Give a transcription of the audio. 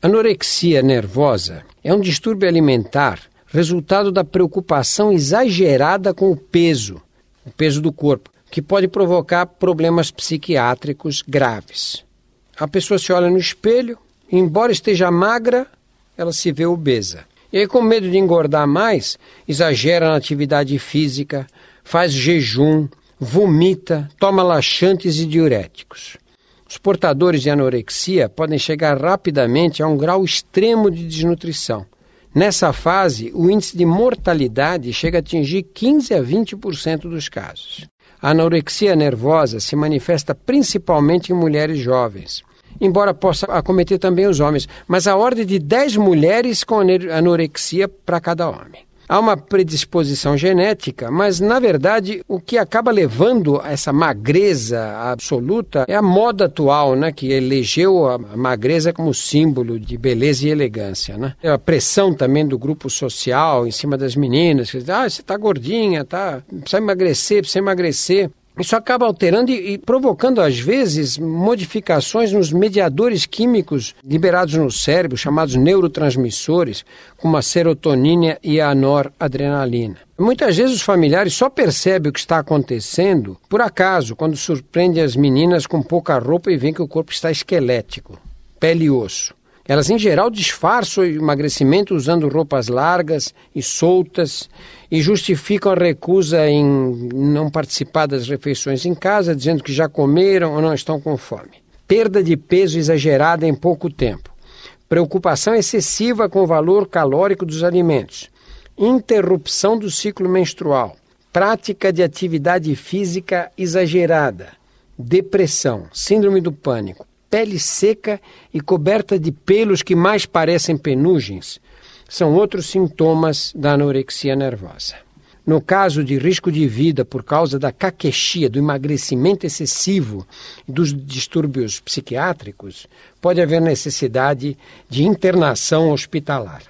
Anorexia nervosa é um distúrbio alimentar resultado da preocupação exagerada com o peso, o peso do corpo, que pode provocar problemas psiquiátricos graves. A pessoa se olha no espelho, embora esteja magra, ela se vê obesa. E aí, com medo de engordar mais, exagera na atividade física, faz jejum, vomita, toma laxantes e diuréticos. Os portadores de anorexia podem chegar rapidamente a um grau extremo de desnutrição. Nessa fase, o índice de mortalidade chega a atingir 15 a 20% dos casos. A anorexia nervosa se manifesta principalmente em mulheres jovens, embora possa acometer também os homens, mas a ordem de 10 mulheres com anorexia para cada homem. Há uma predisposição genética, mas na verdade o que acaba levando a essa magreza absoluta é a moda atual, né, que elegeu a magreza como símbolo de beleza e elegância, né? A pressão também do grupo social em cima das meninas, que ah, você está gordinha, tá, precisa emagrecer, precisa emagrecer. Isso acaba alterando e, e, provocando, às vezes, modificações nos mediadores químicos liberados no cérebro, chamados neurotransmissores, como a serotonina e a noradrenalina. Muitas vezes os familiares só percebem o que está acontecendo por acaso, quando surpreende as meninas com pouca roupa e veem que o corpo está esquelético, pele e osso. Elas, em geral, disfarçam o emagrecimento usando roupas largas e soltas e justificam a recusa em não participar das refeições em casa, dizendo que já comeram ou não estão com fome. Perda de peso exagerada em pouco tempo. Preocupação excessiva com o valor calórico dos alimentos. Interrupção do ciclo menstrual. Prática de atividade física exagerada. Depressão. Síndrome do pânico pele seca e coberta de pelos que mais parecem penugens, são outros sintomas da anorexia nervosa. No caso de risco de vida por causa da caquexia, do emagrecimento excessivo e dos distúrbios psiquiátricos, pode haver necessidade de internação hospitalar.